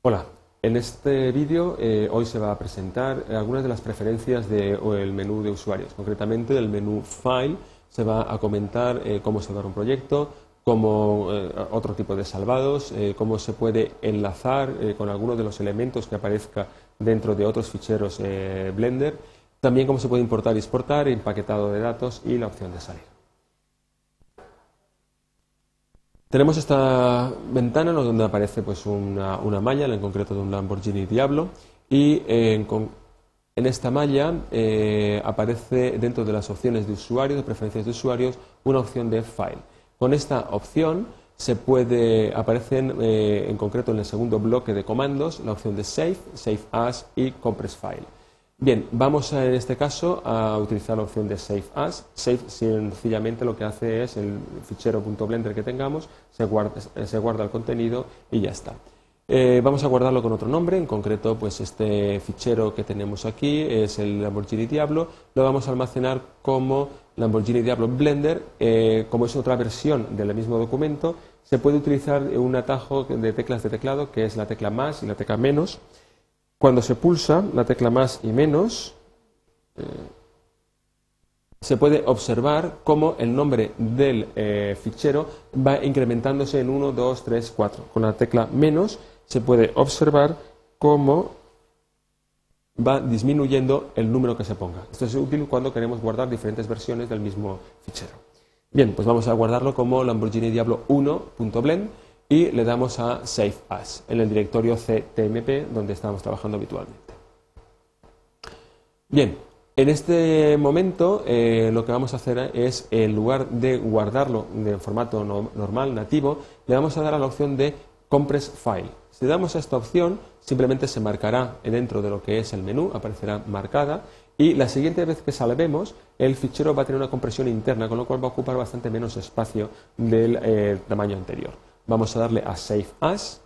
Hola, en este vídeo eh, hoy se va a presentar algunas de las preferencias del menú de usuarios. Concretamente del menú File se va a comentar eh, cómo salvar un proyecto, cómo eh, otro tipo de salvados, cómo se puede enlazar con algunos de los elementos que aparezca dentro de otros ficheros Blender, también cómo se puede importar y exportar, empaquetado de datos y la opción de salir. Tenemos esta ventana donde aparece pues, una, malla, en concreto de un Lamborghini Diablo, y en, esta malla eh, aparece dentro de las opciones de usuario, de preferencias de usuarios, una opción de File. Con esta opción se puede, aparecen eh, en concreto en el segundo bloque de comandos la opción de Save, Save As y Compress File. Bien, vamos en este caso a utilizar la opción de Save As. Save sencillamente lo que hace es el fichero .blender que tengamos, se guarda, el contenido y ya está. Eh, vamos a guardarlo con otro nombre, en concreto pues este fichero que tenemos aquí es el Lamborghini Diablo, lo vamos a almacenar como Lamborghini Diablo Blender, eh, como es otra versión del mismo documento, se puede utilizar un atajo de teclas de teclado que es la tecla más y la tecla menos, cuando se pulsa la tecla más y menos, eh, se puede observar cómo el nombre del eh, fichero va incrementándose en 1, 2, 3, 4. Con la tecla menos se puede observar cómo va disminuyendo el número que se ponga. Esto es útil cuando queremos guardar diferentes versiones del mismo fichero. Bien, pues vamos a guardarlo como Lamborghini Diablo 1.blend y le damos a Save As en el directorio CTMP donde estamos trabajando habitualmente. Bien, en este momento eh, lo que vamos a hacer es, en lugar de guardarlo de formato normal, nativo, le vamos a dar a la opción de Compress File. Si damos a esta opción, simplemente se marcará dentro de lo que es el menú, aparecerá marcada, y la siguiente vez que salvemos, el fichero va a tener una compresión interna, con lo cual va a ocupar bastante menos espacio del eh, tamaño anterior. Vamos a darle a Save As.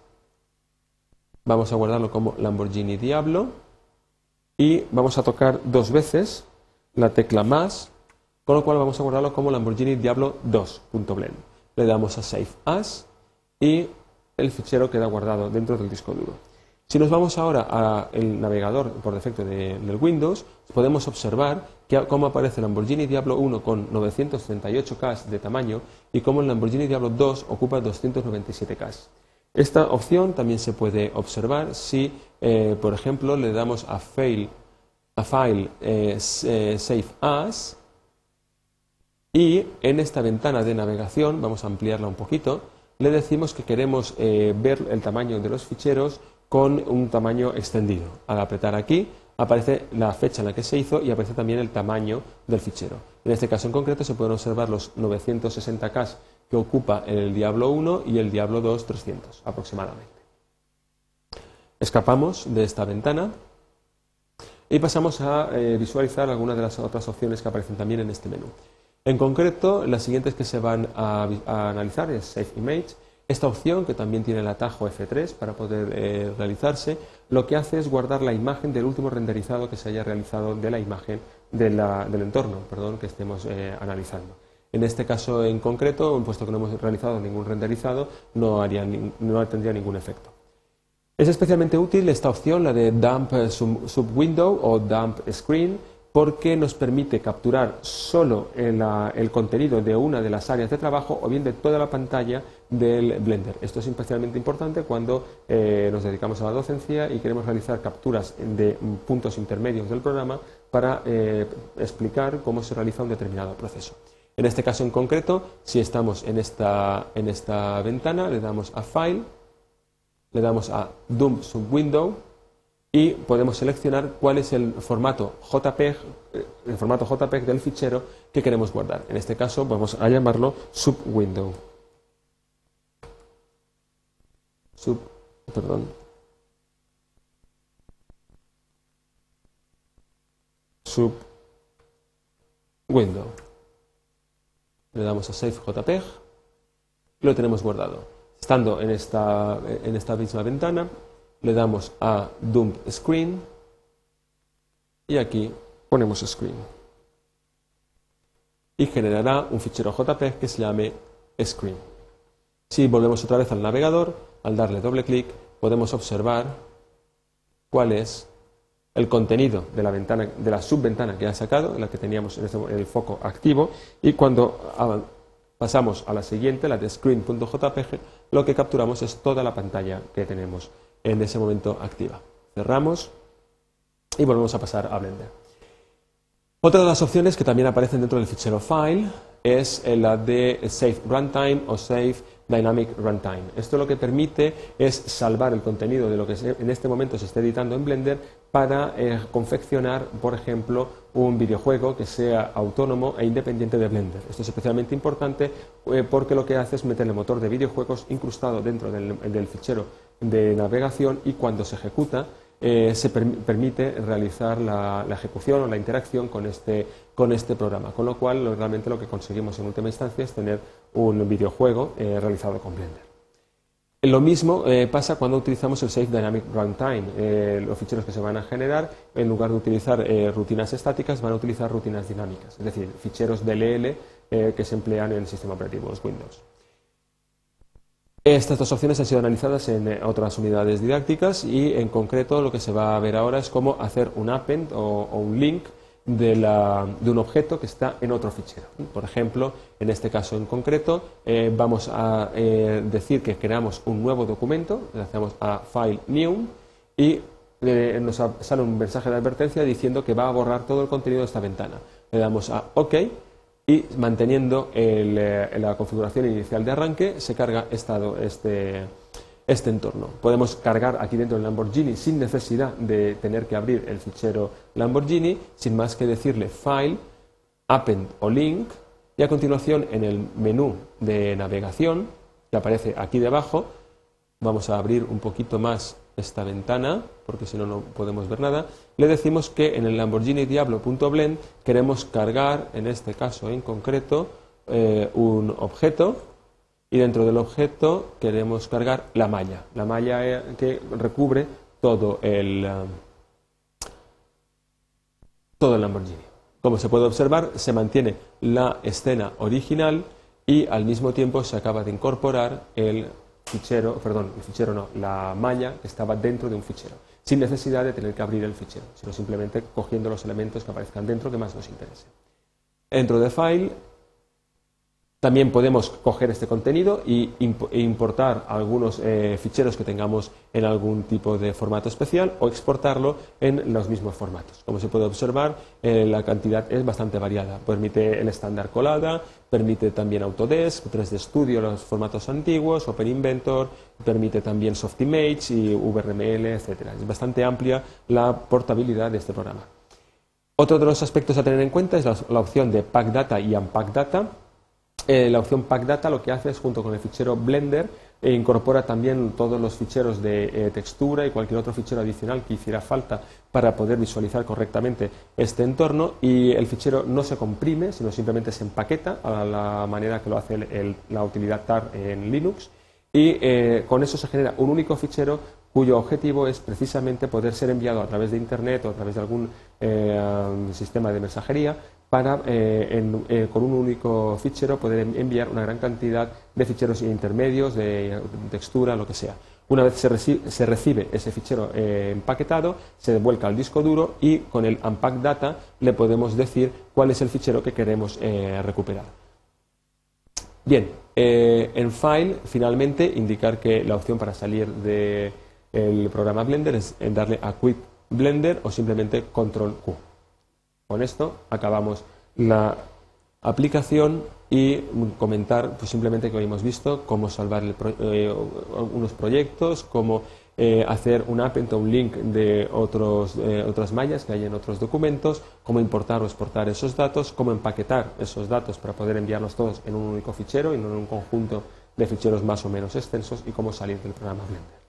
Vamos a guardarlo como Lamborghini Diablo. Y vamos a tocar dos veces la tecla más, con lo cual vamos a guardarlo como Lamborghini Diablo 2.blend. Le damos a Save As y el fichero queda guardado dentro del disco duro. Si nos vamos ahora al navegador por defecto de, del Windows, podemos observar que, cómo aparece el Lamborghini Diablo 1 con 938K de tamaño y cómo el Lamborghini Diablo 2 ocupa 297K. Esta opción también se puede observar si, eh, por ejemplo, le damos a, fail, a File eh, eh, Save As y en esta ventana de navegación, vamos a ampliarla un poquito, le decimos que queremos ver el tamaño de los ficheros con un tamaño extendido. Al apretar aquí aparece la fecha en la que se hizo y aparece también el tamaño del fichero. En este caso en concreto se pueden observar los 960K que ocupa el Diablo 1 y el Diablo 2 300 aproximadamente. Escapamos de esta ventana y pasamos a eh, visualizar algunas de las otras opciones que aparecen también en este menú. En concreto, las siguientes que se van a, a analizar es Save Image, esta opción, que también tiene el atajo F3 para poder eh, realizarse, lo que hace es guardar la imagen del último renderizado que se haya realizado de la imagen del entorno perdón, que estemos eh, analizando. En este caso en concreto, puesto que no hemos realizado ningún renderizado, no, no tendría ningún efecto. Es especialmente útil esta opción, la de Dump Subwindow o Dump Screen, porque nos permite capturar solo el, contenido de una de las áreas de trabajo o bien de toda la pantalla del Blender. Esto es especialmente importante cuando eh, nos dedicamos a la docencia y queremos realizar capturas de puntos intermedios del programa para eh, explicar cómo se realiza un determinado proceso. En este caso en concreto, si estamos en esta, en esta ventana, le damos a File, le damos a Dump Subwindow, y podemos seleccionar cuál es el formato JPEG, eh, el formato JPEG del fichero que queremos guardar. En este caso vamos a llamarlo subwindow. Sub, perdón. Subwindow. Le damos a Save JPEG lo tenemos guardado. Estando en esta, en esta misma ventana, le damos a Dump Screen y aquí ponemos Screen. Y generará un fichero JPEG que se llame Screen. Si volvemos otra vez al navegador, al darle doble clic, podemos observar cuál es el contenido de la, ventana, de la subventana que ha sacado, la que teníamos en el foco activo, y cuando pasamos a la siguiente, la de screen.jpg, lo que capturamos es toda la pantalla que tenemos en ese momento activa. Cerramos y volvemos a pasar a Blender. Otra de las opciones que también aparecen dentro del fichero file es la de Save Runtime o Save Dynamic Runtime. Esto lo que permite es salvar el contenido de lo que en este momento se está editando en Blender para eh, confeccionar, por ejemplo, un videojuego que sea autónomo e independiente de Blender. Esto es especialmente importante eh, porque lo que hace es meter el motor de videojuegos incrustado dentro del fichero de navegación y cuando se ejecuta eh, se permite realizar la, ejecución o la interacción con este, con este programa. Con lo cual, realmente lo que conseguimos en última instancia es tener un videojuego eh, realizado con Blender. Lo mismo eh, pasa cuando utilizamos el Safe Dynamic Runtime. los ficheros que se van a generar, en lugar de utilizar rutinas estáticas, van a utilizar rutinas dinámicas, es decir, ficheros DLL que se emplean en el sistema operativo Windows. Estas dos opciones han sido analizadas en eh, otras unidades didácticas y en concreto lo que se va a ver ahora es cómo hacer un append o, un link de, un objeto que está en otro fichero. Por ejemplo, en este caso en concreto, eh, vamos a eh, decir que creamos un nuevo documento, le hacemos a File New y nos sale un mensaje de advertencia diciendo que va a borrar todo el contenido de esta ventana. Le damos a OK y manteniendo eh, la configuración inicial de arranque se carga este, este entorno. Podemos cargar aquí dentro del Lamborghini sin necesidad de tener que abrir el fichero Lamborghini, sin más que decirle File, Append o Link, y a continuación en el menú de navegación que aparece aquí debajo, vamos a abrir un poquito más esta ventana, porque si no, no podemos ver nada, le decimos que en el Lamborghini Diablo.blend queremos cargar, en este caso en concreto, eh, un objeto y dentro del objeto queremos cargar la malla, la malla eh, que recubre todo el, eh, todo el Lamborghini. Como se puede observar, se mantiene la escena original y al mismo tiempo se acaba de incorporar el fichero, perdón, el fichero no, la malla estaba dentro de un fichero, sin necesidad de tener que abrir el fichero, sino simplemente cogiendo los elementos que aparezcan dentro que más nos interese. Dentro de File también podemos coger este contenido e importar algunos eh, ficheros que tengamos en algún tipo de formato especial o exportarlo en los mismos formatos. Como se puede observar, eh, la cantidad es bastante variada. Permite el estándar colada, permite también Autodesk, 3D Studio, los formatos antiguos, Open Inventor, permite también Softimage y VRML, etc. Es bastante amplia la portabilidad de este programa. Otro de los aspectos a tener en cuenta es la, la opción de Pack Data y Unpack Data eh, la opción Pack Data lo que hace es, junto con el fichero Blender, e incorpora también todos los ficheros de eh, textura y cualquier otro fichero adicional que hiciera falta para poder visualizar correctamente este entorno. Y el fichero no se comprime, sino simplemente se empaqueta a la manera que lo hace la utilidad TAR en Linux. Y eh, con eso se genera un único fichero cuyo objetivo es precisamente poder ser enviado a través de Internet o a través de algún sistema de mensajería para, eh, eh, con un único fichero, poder enviar una gran cantidad de ficheros intermedios, de textura, lo que sea. Una vez se, recibe, ese fichero eh, empaquetado, se devuelca al disco duro y con el Unpack Data le podemos decir cuál es el fichero que queremos recuperar. Bien, en File, finalmente, indicar que la opción para salir del programa Blender es darle a Quit Blender o simplemente Control Q. Con esto acabamos la aplicación y comentar pues, simplemente que hoy hemos visto cómo salvar eh, unos proyectos, cómo eh, hacer un append o un link de otros, eh, otras mallas que hay en otros documentos, cómo importar o exportar esos datos, cómo empaquetar esos datos para poder enviarlos todos en un único fichero y no en un conjunto de ficheros más o menos extensos y cómo salir del programa Blender.